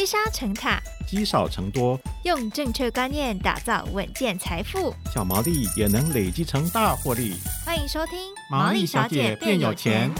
积沙成塔，积少成多，用正确观念打造稳健财富，小毛利也能累积成大获利。欢迎收听《毛利小姐变有钱》。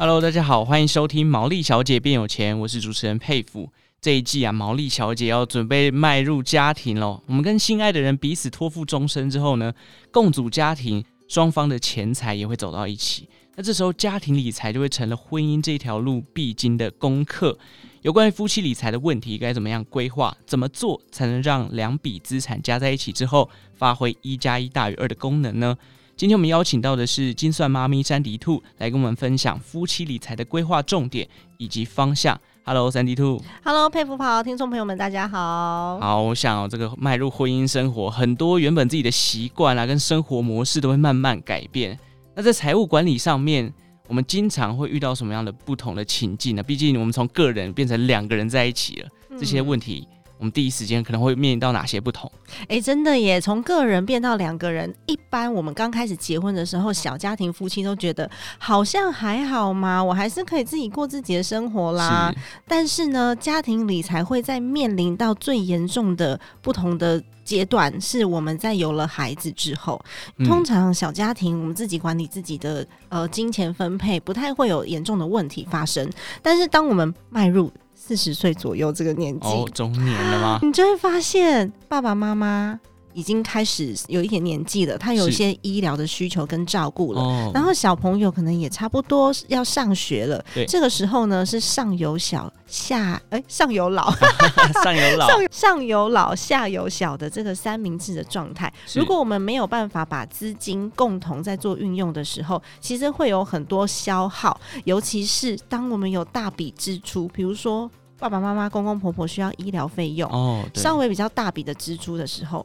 Hello，大家好，欢迎收听《毛利小姐变有钱》，我是主持人佩服。这一季啊，毛利小姐要准备迈入家庭喽。我们跟心爱的人彼此托付终身之后呢，共组家庭，双方的钱财也会走到一起。那这时候家庭理财就会成了婚姻这条路必经的功课。有关于夫妻理财的问题，该怎么样规划？怎么做才能让两笔资产加在一起之后，发挥一加一大于二的功能呢？今天我们邀请到的是金算妈咪珊迪兔，来跟我们分享夫妻理财的规划重点以及方向。Hello，珊迪兔。Hello，佩服跑听众朋友们，大家好。好，我想这个迈入婚姻生活，很多原本自己的习惯啊，跟生活模式都会慢慢改变。那在财务管理上面，我们经常会遇到什么样的不同的情境呢？毕竟我们从个人变成两个人在一起了，这些问题。我们第一时间可能会面临到哪些不同？哎，真的耶！从个人变到两个人，一般我们刚开始结婚的时候，小家庭夫妻都觉得好像还好嘛，我还是可以自己过自己的生活啦。是。但是呢，家庭理财会在面临到最严重的不同的阶段，是我们在有了孩子之后。通常小家庭我们自己管理自己的呃金钱分配，不太会有严重的问题发生。但是当我们迈入四十岁左右这个年纪，哦，中年了吗？你就会发现爸爸妈妈已经开始有一点年纪了，他有一些医疗的需求跟照顾了，哦，然后小朋友可能也差不多要上学了。对，这个时候呢是上有小下哎，上有老，上有老上上有老下有小的这个三明治的状态。如果我们没有办法把资金共同在做运用的时候，其实会有很多消耗，尤其是当我们有大笔支出，比如说。爸爸妈妈、公公婆婆需要医疗费用，哦，稍微比较大笔的支出的时候。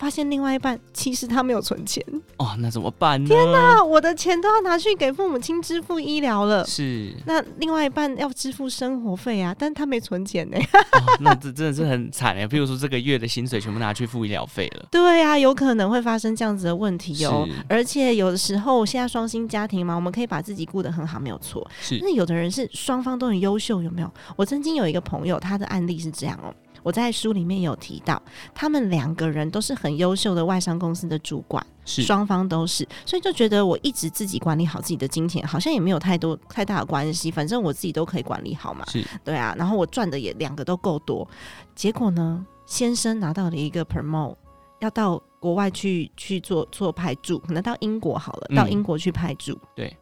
发现另外一半其实他没有存钱哦，那怎么办呢？天哪，我的钱都要拿去给父母亲支付医疗了。是，那另外一半要支付生活费啊，但他没存钱呢。哦，那这真的是很惨哎。譬如说，这个月的薪水全部拿去付医疗费了。对啊，有可能会发生这样子的问题哦。而且有的时候，现在双薪家庭嘛，我们可以把自己顾得很好，没有错。是，那有的人是双方都很优秀，有没有？我曾经有一个朋友，他的案例是这样哦。我在书里面有提到，他们两个人都是很优秀的外商公司的主管，是。双方都是，所以就觉得我一直自己管理好自己的金钱，好像也没有太多太大的关系，反正我自己都可以管理好嘛。是，对啊，然后我赚的也两个都够多，结果呢，先生拿到了一个 promote，要到国外去去做做派驻，可能到英国好了，到英国去派驻，嗯。对，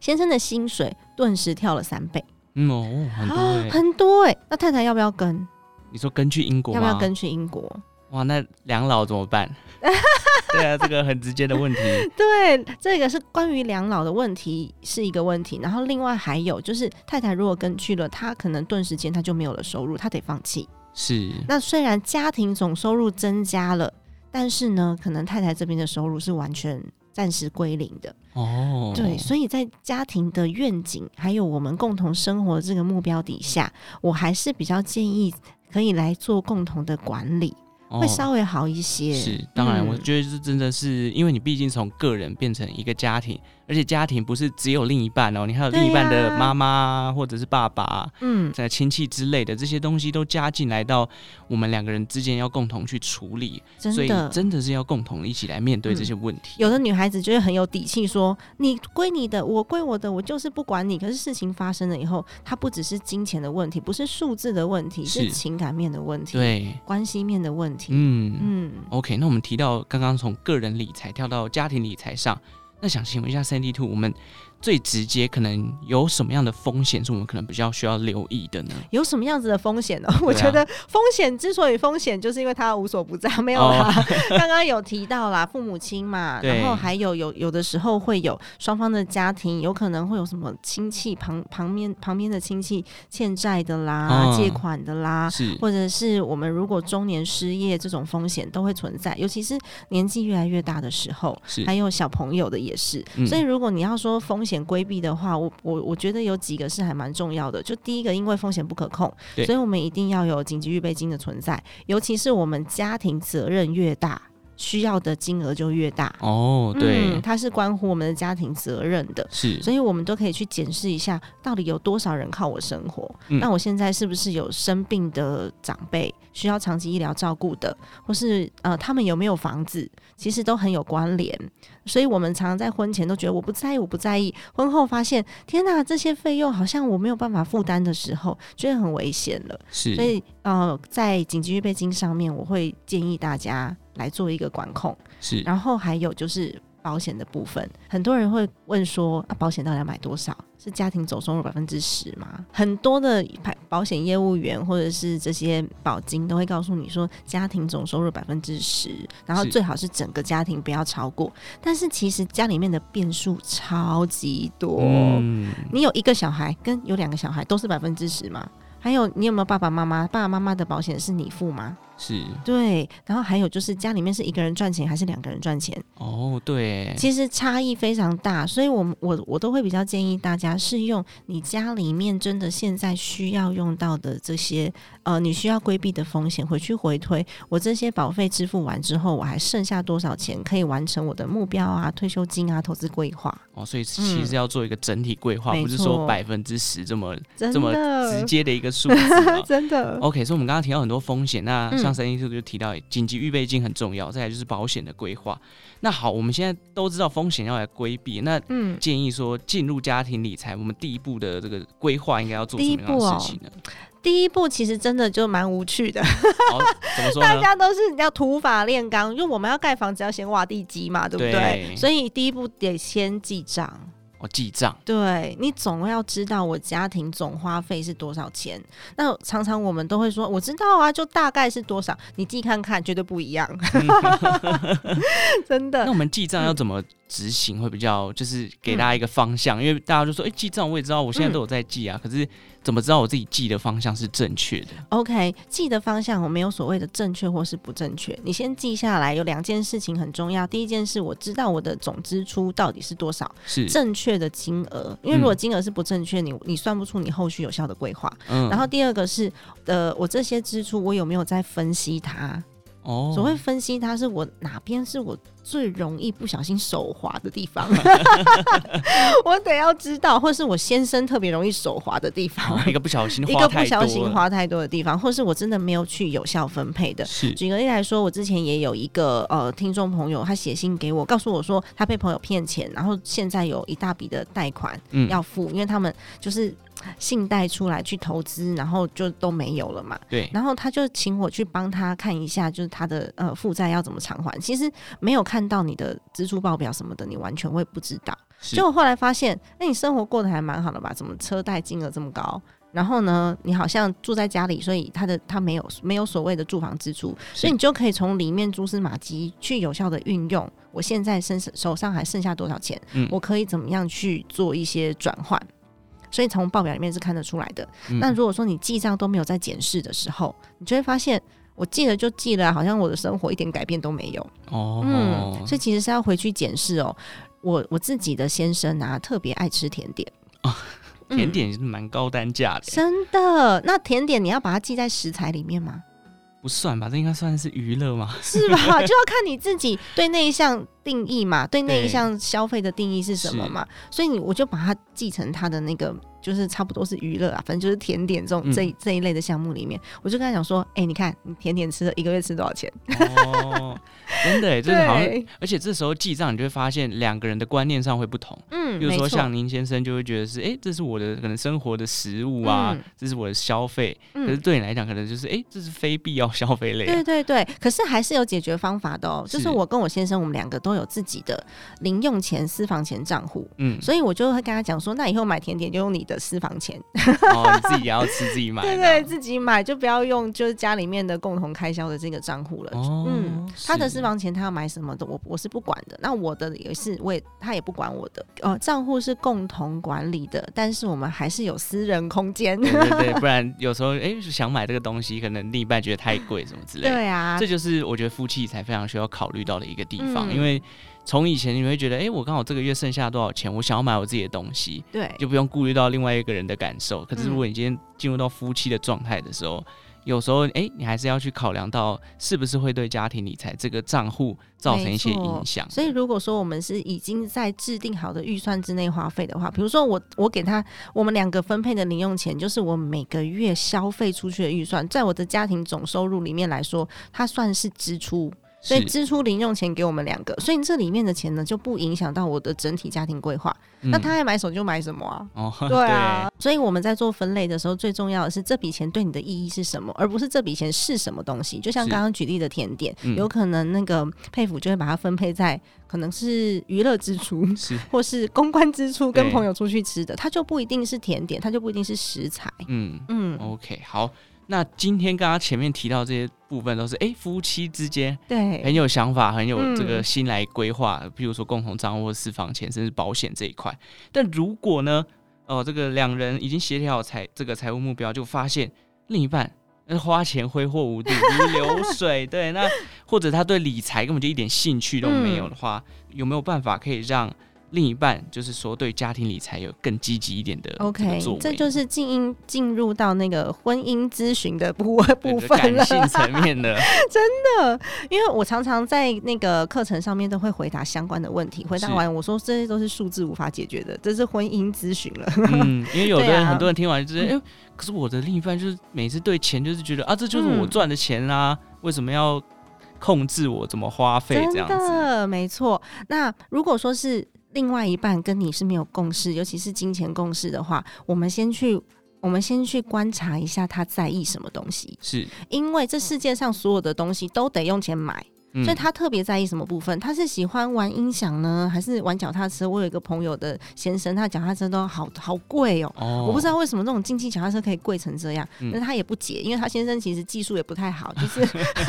先生的薪水顿时跳了三倍，嗯哦，很多，欸。啊，很多哎，欸，那太太要不要跟？你说跟去英国吗？要不要跟去英国？哇，那两老怎么办？对啊，这个很直接的问题。对，这个是关于两老的问题，是一个问题。然后另外还有就是，太太如果跟去了，她可能顿时间她就没有了收入，她得放弃。是。那虽然家庭总收入增加了，但是呢，可能太太这边的收入是完全暂时归零的。哦。对，所以在家庭的愿景还有我们共同生活这个目标底下，我还是比较建议。可以来做共同的管理。会稍微好一些。哦、是，当然，我觉得这真的是，因为你毕竟从个人变成一个家庭，而且家庭不是只有另一半哦，你还有另一半的妈妈或者是爸爸，嗯，在亲戚之类的这些东西都加进来到我们两个人之间要共同去处理，真的，所以真的是要共同一起来面对这些问题。嗯、有的女孩子就是很有底气说：“你归你的，我归我的，我就是不管你。”可是事情发生了以后，它不只是金钱的问题，不是数字的问题，是，是情感面的问题，对，关系面的问题。嗯。嗯，OK，那我们提到刚刚从个人理财跳到家庭理财上，那想请问一下三 D 兔，我们。最直接可能有什么样的风险是我们可能比较需要留意的呢？有什么样子的风险呢？我觉得风险之所以风险，就是因为它无所不在，没有啦。刚刚有提到啦，父母亲嘛，然后还有有有的时候会有双方的家庭，有可能会有什么亲戚旁旁边旁边的亲戚欠债的啦，借款的啦，或者是我们如果中年失业这种风险都会存在，尤其是年纪越来越大的时候，还有小朋友的也是。所以如果你要说风险，规避的话，我我我觉得有几个是还蛮重要的。就第一个，因为风险不可控，所以我们一定要有紧急预备金的存在。尤其是我们家庭责任越大，需要的金额就越大。哦，对，嗯，它是关乎我们的家庭责任的，是，所以我们都可以去检视一下，到底有多少人靠我生活。嗯，那我现在是不是有生病的长辈需要长期医疗照顾的，或是呃，他们有没有房子？其实都很有关联。所以我们常常在婚前都觉得我不在意，我不在意，婚后发现天哪，这些费用好像我没有办法负担的时候，觉得很危险了。是，所以呃，在紧急预备金上面，我会建议大家来做一个管控。是，然后还有就是。保险的部分，很多人会问说：啊，保险到底要买多少？是家庭总收入百分之十吗？很多的保险业务员或者是这些保金都会告诉你说，家庭总收入百分之十，然后最好是整个家庭不要超过。但是其实家里面的变数超级多，嗯，你有一个小孩跟有两个小孩都是百分之十吗？还有你有没有爸爸妈妈？爸爸妈妈的保险是你付吗？是对，然后还有就是家里面是一个人赚钱还是两个人赚钱？哦，对，其实差异非常大，所以我我我都会比较建议大家是用你家里面真的现在需要用到的这些呃，你需要规避的风险，回去回推，我这些保费支付完之后，我还剩下多少钱可以完成我的目标啊、退休金啊、投资规划？哦，所以其实要做一个整体规划，嗯、不是说百分之十这么这么直接的一个数字，真的。OK，所以我们刚刚提到很多风险，那。嗯像神医师就提到紧急预备金很重要，再来就是保险的规划。那好，我们现在都知道风险要来规避，那嗯，建议说进入家庭理财，我们第一步的这个规划应该要做什么样的事情呢？第一步其实真的就蛮无趣的？大家都是要土法炼钢，因为我们要盖房子要先挖地基嘛，对不对？对，所以第一步得先记账。记账，对，你总要知道我家庭总花费是多少钱。那常常我们都会说，我知道啊，就大概是多少，你记看看，绝对不一样，真的。那我们记账要怎么执行会比较，就是给大家一个方向？嗯、因为大家就说，哎、欸，记账我也知道，我现在都有在记啊，嗯、可是。怎么知道我自己记的方向是正确的？OK，记的方向我没有所谓的正确或是不正确。你先记下来，有两件事情很重要。第一件事，我知道我的总支出到底是多少，是正确的金额。因为如果金额是不正确，你你算不出你后续有效的规划。嗯。然后第二个是，呃，我这些支出我有没有在分析它？哦。所谓分析它，是我哪边是我。最容易不小心手滑的地方，我得要知道，或是我先生特别容易手滑的地方，哦、一个不小心，一个不小心花太多的地方，或是我真的没有去有效分配的。是举个例来说，我之前也有一个呃听众朋友，他写信给我，告诉我说他被朋友骗钱，然后现在有一大笔的贷款要付，嗯、因为他们就是信贷出来去投资，然后就都没有了嘛。对，然后他就请我去帮他看一下，就是他的呃负债要怎么偿还。其实没有看。到你的支出报表什么的，你完全会不知道。结果后来发现，哎，你生活过得还蛮好的吧？怎么车贷金额这么高？然后呢，你好像住在家里，所以他的他没有没有所谓的住房支出，所以你就可以从里面蛛丝马迹去有效的运用。我现在身手上还剩下多少钱？嗯，我可以怎么样去做一些转换？所以从报表里面是看得出来的。嗯，那如果说你记账都没有在检视的时候，你就会发现。我记了就记了，好像我的生活一点改变都没有。哦，嗯，所以其实是要回去检视哦。我我自己的先生啊，特别爱吃甜点。哦，甜点是蛮高单价的。嗯，真的？那甜点你要把它记在食材里面吗？不算吧，这应该算是娱乐吗？是吧？就要看你自己对那一项定义嘛，对那一项消费的定义是什么嘛。所以你我就把它记成他的那个。就是差不多是娱乐啊，反正就是甜点这种这一这一类的项目里面，我就跟他讲说，哎、欸，你看你甜点吃了一个月吃多少钱？哦，真的，就是好像，而且这时候记账，你就会发现两个人的观念上会不同。嗯，比如说像您先生就会觉得是，哎、欸，这是我的可能生活的食物啊，嗯、这是我的消费，可是对你来讲，可能就是，哎、欸，这是非必要消费类、啊。对对对，可是还是有解决方法的哦。就是我跟我先生，我们两个都有自己的零用钱私房钱账户。嗯，所以我就会跟他讲说，那以后买甜点就用你的。私房钱，哦，你自己也要吃自己买，对对，自己买就不要用就是家里面的共同开销的这个账户了。哦、嗯，他的私房钱他要买什么的，我我是不管的。那我的也是，我也他也不管我的。哦，账户是共同管理的，但是我们还是有私人空间。对对对，不然有时候哎、欸、想买这个东西，可能另一半觉得太贵什么之类的。对啊，这就是我觉得夫妻才非常需要考虑到的一个地方，嗯、因为。从以前你会觉得，哎、欸，我刚好这个月剩下多少钱，我想要买我自己的东西，对，就不用顾虑到另外一个人的感受。可是如果你今天进入到夫妻的状态的时候，有时候，哎、欸，你还是要去考量到是不是会对家庭理财这个账户造成一些影响。所以，如果说我们是已经在制定好的预算之内花费的话，比如说我我给他我们两个分配的零用钱，就是我每个月消费出去的预算，在我的家庭总收入里面来说，它算是支出。所以支出零用钱给我们两个，所以这里面的钱呢就不影响到我的整体家庭规划。嗯、那他爱买什么就买什么啊？哦，对啊。对，所以我们在做分类的时候，最重要的是这笔钱对你的意义是什么，而不是这笔钱是什么东西。就像刚刚举例的甜点，有可能那个佩服就会把它分配在可能是娱乐支出，是或是公关支出，跟朋友出去吃的，它就不一定是甜点，它就不一定是食材。嗯嗯，OK，好。那今天刚刚前面提到这些部分都是哎、欸、夫妻之间对很有想法，很有这个心来规划，嗯、比如说共同账户私房钱，甚至保险这一块。但如果呢，哦、呃，这个两人已经协调好财这个财务目标，就发现另一半那花钱挥霍无度如流水，对，那或者他对理财根本就一点兴趣都没有的话，嗯、有没有办法可以让？另一半就是说，对家庭理财有更积极一点的 OK，这就是进进入到那个婚姻咨询的部部分了，感性层面的。真的，因为我常常在那个课程上面都会回答相关的问题，回答完我说这些都是数字无法解决的，这是婚姻咨询了。嗯，因为有的人、啊、很多人听完就是，哎、欸，可是我的另一半就是每次对钱就是觉得啊，这就是我赚的钱啊，嗯、为什么要控制我怎么花费这样子？真的，没错。那如果说是。另外一半跟你是没有共识，尤其是金钱共识的话，我们先去，我们先去观察一下他在意什么东西。是，因为这世界上所有的东西都得用钱买。所以他特别在意什么部分？他是喜欢玩音响呢，还是玩脚踏车？我有一个朋友的先生，他脚踏车都好好贵哦。哦，我不知道为什么那种竞技脚踏车可以贵成这样，嗯、但是他也不解，因为他先生其实技术也不太好，就是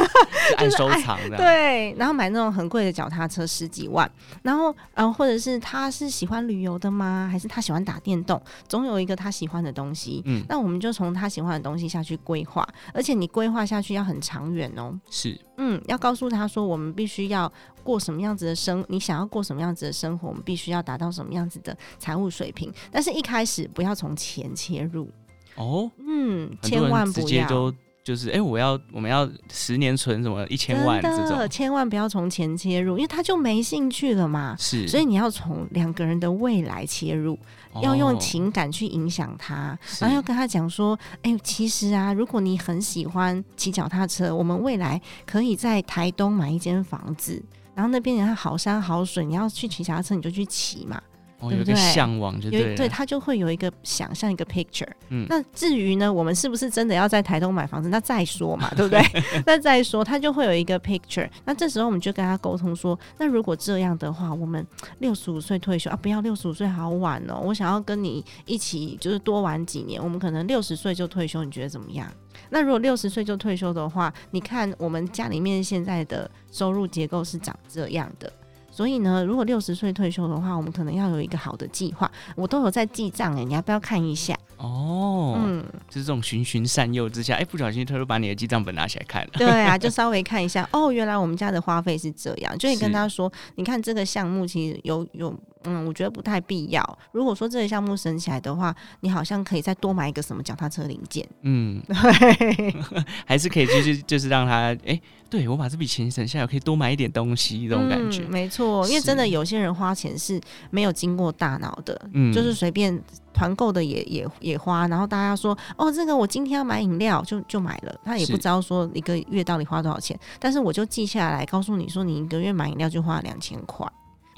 爱收藏的。对，然后买那种很贵的脚踏车十几万，然后然后或者是他是喜欢旅游的吗？还是他喜欢打电动？总有一个他喜欢的东西。嗯，那我们就从他喜欢的东西下去规划，而且你规划下去要很长远哦。是。嗯，要告诉他说，我们必须要过什么样子的生，你想要过什么样子的生活，我们必须要达到什么样子的财务水平。但是，一开始不要从钱切入哦。嗯，千万不要。就是，哎、欸，我要，我们要十年存什么一千万这种，千万不要从钱切入，因为他就没兴趣了嘛。是，所以你要从两个人的未来切入，哦、要用情感去影响他，然后要跟他讲说，哎、欸，其实啊，如果你很喜欢骑脚踏车，我们未来可以在台东买一间房子，然后那边人好山好水，你要去骑脚踏车你就去骑嘛。哦、对不对？有一个向往就对，有对他就会有一个想象一个 picture。嗯，那至于呢，我们是不是真的要在台东买房子？那再说嘛，对不对？那再说，他就会有一个 picture。那这时候我们就跟他沟通说，那如果这样的话，我们六十五岁退休啊，不要六十五岁好晚哦。我想要跟你一起，就是多玩几年。我们可能六十岁就退休，你觉得怎么样？那如果六十岁就退休的话，你看我们家里面现在的收入结构是长这样的。所以呢，如果六十岁退休的话，我们可能要有一个好的计划。我都有在记账诶，你要不要看一下？哦，嗯，就是这种循循善诱之下，哎、欸，不小心他就把你的记账本拿起来看了。对啊，就 稍微看一下，哦，原来我们家的花费是这样。就你跟他说，你看这个项目其实有有。嗯，我觉得不太必要。如果说这个项目省起来的话，你好像可以再多买一个什么脚踏车零件。嗯，对，还是可以就是就是让他哎、欸，对我把这笔钱省下来，我可以多买一点东西，这种感觉。嗯、没错，因为真的有些人花钱是没有经过大脑的，嗯，就是随便团购的也也也花，然后大家说哦，这个我今天要买饮料，就就买了，他也不知道说一个月到底花多少钱，是但是我就记下来，告诉你说你一个月买饮料就花了两千块。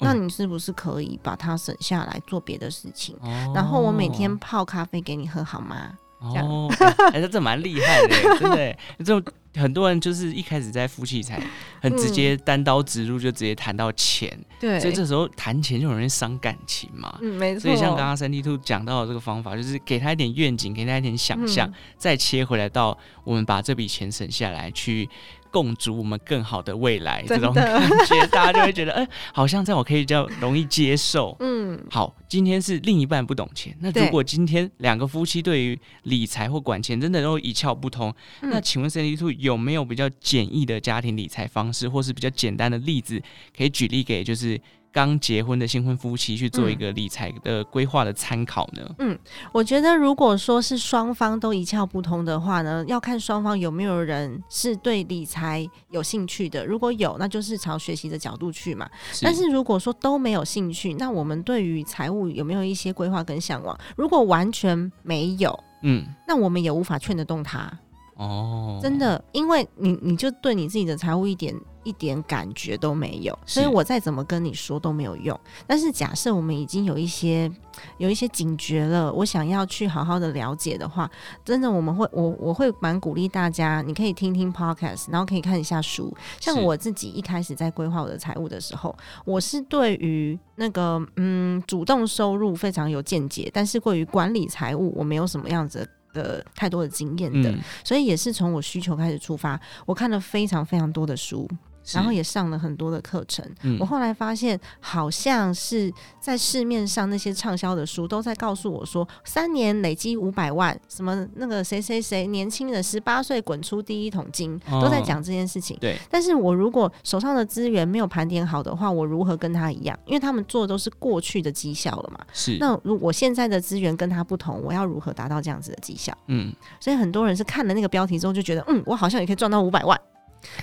那你是不是可以把它省下来做别的事情？哦、然后我每天泡咖啡给你喝好吗？这样哦，哎，这蛮厉害的，真的。这种很多人就是一开始在夫妻才很直接单刀直入，就直接谈到钱。对、嗯，所以这时候谈钱就容易伤感情嘛。嗯，没错。所以像刚刚三 D Two 讲到的这个方法，就是给他一点愿景，给他一点想象，嗯、再切回来到我们把这笔钱省下来去。共筑我们更好的未来，的。这种感觉，大家就会觉得，哎、欸，好像这样我可以比较容易接受。嗯，好，今天是另一半不懂钱，那如果今天两个夫妻对于理财或管钱真的都一窍不通，嗯、那请问 Sandy Two 有没有比较简易的家庭理财方式，或是比较简单的例子可以举例给就是刚结婚的新婚夫妻去做一个理财的规划的参考呢？嗯，我觉得如果说是双方都一窍不通的话呢，要看双方有没有人是对理财有兴趣的。如果有，那就是朝学习的角度去嘛。是。但是如果说都没有兴趣，那我们对于财务有没有一些规划跟向往？如果完全没有，嗯，那我们也无法劝得动他。哦，真的，因为你你就对你自己的财务一点一点感觉都没有，所以我再怎么跟你说都没有用。但是假设我们已经有一些有一些警觉了，我想要去好好的了解的话，真的我们会我我会蛮鼓励大家，你可以听听 podcast，然后可以看一下书。像我自己一开始在规划我的财务的时候，我是对于那个嗯主动收入非常有见解，但是对于管理财务我没有什么样子的。的太多的经验的，嗯，所以也是从我需求开始出发，我看了非常非常多的书。然后也上了很多的课程，嗯，我后来发现，好像是在市面上那些畅销的书都在告诉我说，三年累积五百万，什么那个谁谁谁年轻人十八岁滚出第一桶金，哦，都在讲这件事情。对，但是我如果手上的资源没有盘点好的话，我如何跟他一样？因为他们做的都是过去的绩效了嘛。是，那如我现在的资源跟他不同，我要如何达到这样子的绩效？嗯，所以很多人是看了那个标题之后就觉得，嗯，我好像也可以赚到五百万。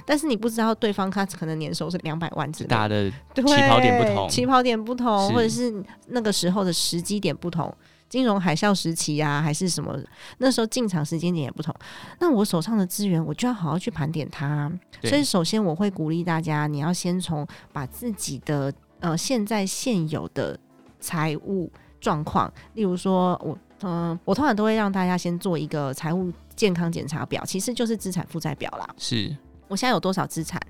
但是你不知道对方他可能年收是两百万之类的，大的起跑点不同，起跑点不同，或者是那个时候的时机点不同，金融海啸时期啊，还是什么，那时候进场时间点也不同。那我手上的资源，我就要好好去盘点它。所以首先我会鼓励大家，你要先从把自己的呃现在现有的财务状况，例如说我嗯、呃，我通常都会让大家先做一个财务健康检查表，其实就是资产负债表啦。是。我现在有多少资产，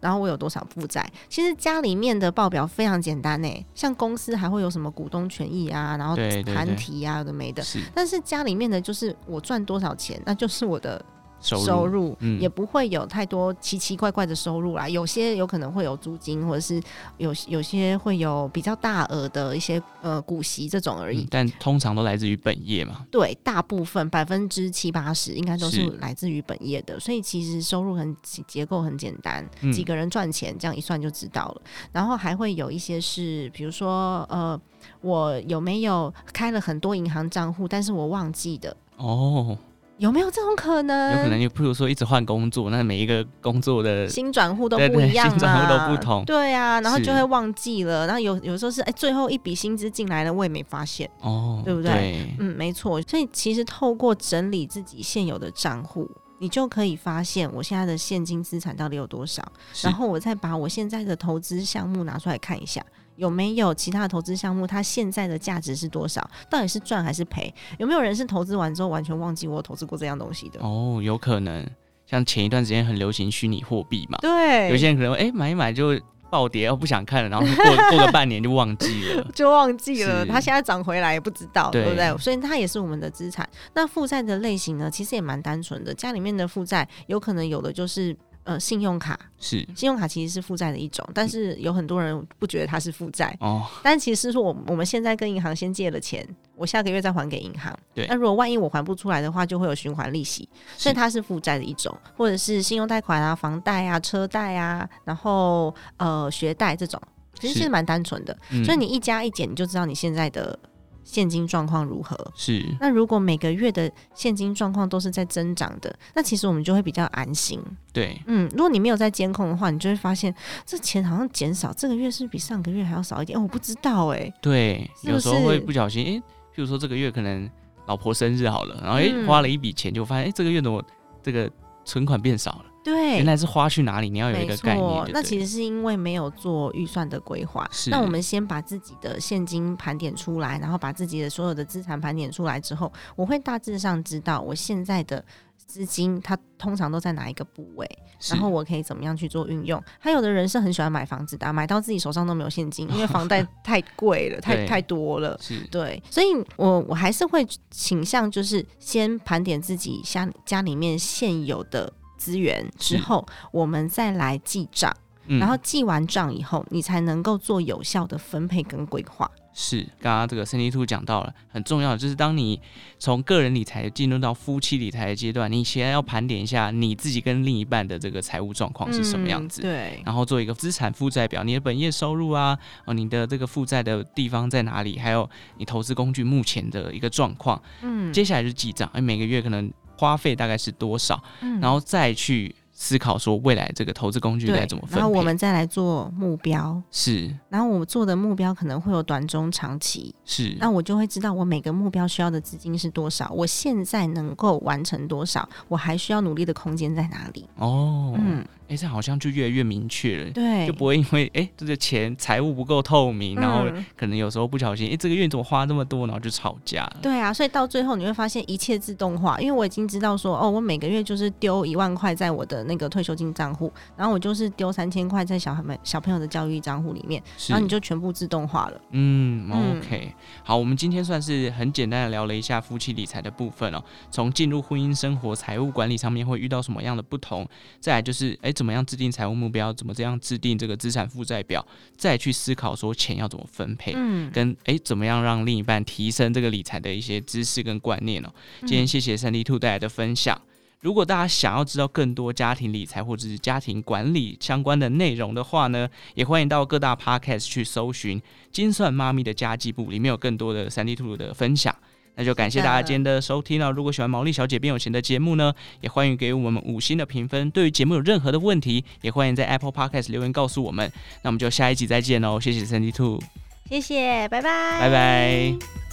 然后我有多少负债？其实家里面的报表非常简单诶，像公司还会有什么股东权益啊，然后谈提啊，有的没的。但是家里面的就是我赚多少钱，那就是我的。收入也不会有太多奇奇怪怪的收入啦，有些有可能会有租金，或者是有有些会有比较大额的一些呃股息这种而已。但通常都来自于本业嘛？对，大部分百分之七八十应该都是来自于本业的，所以其实收入很结构很简单，几个人赚钱这样一算就知道了。然后还会有一些是，比如说呃，我有没有开了很多银行账户，但是我忘记的哦。有没有这种可能？有可能，你譬如说一直换工作，那每一个工作的新转户都不一样，新转户都不同。对啊，然后就会忘记了。然后有有时候是哎，最后一笔薪资进来了，我也没发现哦，对不对？对嗯，没错。所以其实透过整理自己现有的账户，你就可以发现我现在的现金资产到底有多少，然后我再把我现在的投资项目拿出来看一下。有没有其他的投资项目？它现在的价值是多少？到底是赚还是赔？有没有人是投资完之后完全忘记我投资过这样东西的？哦，有可能。像前一段时间很流行虚拟货币嘛，对，有些人可能哎、欸、买一买就暴跌，哦不想看了，然后过过个半年就忘记了，就忘记了。它现在涨回来也不知道，对，对不对？所以它也是我们的资产。那负债的类型呢？其实也蛮单纯的。家里面的负债有可能有的就是。呃，信用卡是信用卡，其实是负债的一种，但是有很多人不觉得它是负债哦。但其实是说，我我们现在跟银行先借了钱，我下个月再还给银行。对，那如果万一我还不出来的话，就会有循环利息，所以它是负债的一种，或者是信用贷款啊、房贷啊、车贷啊，然后呃学贷这种，其实是蛮单纯的。所以你一加一减，你就知道你现在的。现金状况如何？是。那如果每个月的现金状况都是在增长的，那其实我们就会比较安心。对，嗯，如果你没有在监控的话，你就会发现这钱好像减少，这个月是比上个月还要少一点？哦，我不知道哎、欸。对，有时候会不小心，哎、欸，譬如说这个月可能老婆生日好了，然后哎、欸、花了一笔钱，就发现哎、欸、这个月的我这个存款变少了。对，原来是花去哪里？你要有一个概念。那其实是因为没有做预算的规划。那我们先把自己的现金盘点出来，然后把自己的所有的资产盘点出来之后，我会大致上知道我现在的资金它通常都在哪一个部位，然后我可以怎么样去做运用。还有的人是很喜欢买房子的，买到自己手上都没有现金，因为房贷太贵了，太太多了。是。对，所以我我还是会倾向就是先盘点自己家家里面现有的。资源之后，我们再来记账。嗯、然后记完账以后，你才能够做有效的分配跟规划。是，刚刚这个 c i n d y Two 讲到了很重要的，就是当你从个人理财进入到夫妻理财的阶段，你先要盘点一下你自己跟另一半的这个财务状况是什么样子，嗯、对，然后做一个资产负债表，你的本业收入啊，哦，你的这个负债的地方在哪里，还有你投资工具目前的一个状况，嗯，接下来就是记账，哎，每个月可能花费大概是多少，嗯，然后再去。思考说未来这个投资工具该怎么分配，然后我们再来做目标，是，然后我们做的目标可能会有短中长期，是，那我就会知道我每个目标需要的资金是多少，我现在能够完成多少，我还需要努力的空间在哪里？哦，嗯。哎，这好像就越来越明确了，对，就不会因为哎这个钱财务不够透明，然后可能有时候不小心，哎，这个月怎么花那么多，然后就吵架了。对啊，所以到最后你会发现一切自动化，因为我已经知道说，哦，我每个月就是丢一万块在我的那个退休金账户，然后我就是丢三千块在小孩们小朋友的教育账户里面，然后你就全部自动化了。嗯，OK，好，我们今天算是很简单的聊了一下夫妻理财的部分哦，从进入婚姻生活财务管理上面会遇到什么样的不同，再来就是哎怎么样制定财务目标，怎么这样制定这个资产负债表，再去思考说钱要怎么分配，嗯，跟诶怎么样让另一半提升这个理财的一些知识跟观念哦。今天谢谢 Sandy Two 带来的分享。如果大家想要知道更多家庭理财或者是家庭管理相关的内容的话呢，也欢迎到各大 Podcast 去搜寻“精算妈咪的家计簿”，里面有更多的 Sandy Two 的分享。那就感谢大家今天的收听了。如果喜欢毛利小姐变有钱的节目呢，也欢迎给我们五星的评分。对于节目有任何的问题，也欢迎在 Apple Podcast 留言告诉我们。那我们就下一集再见喽，谢谢 Sandy Two，谢谢，拜拜，拜拜。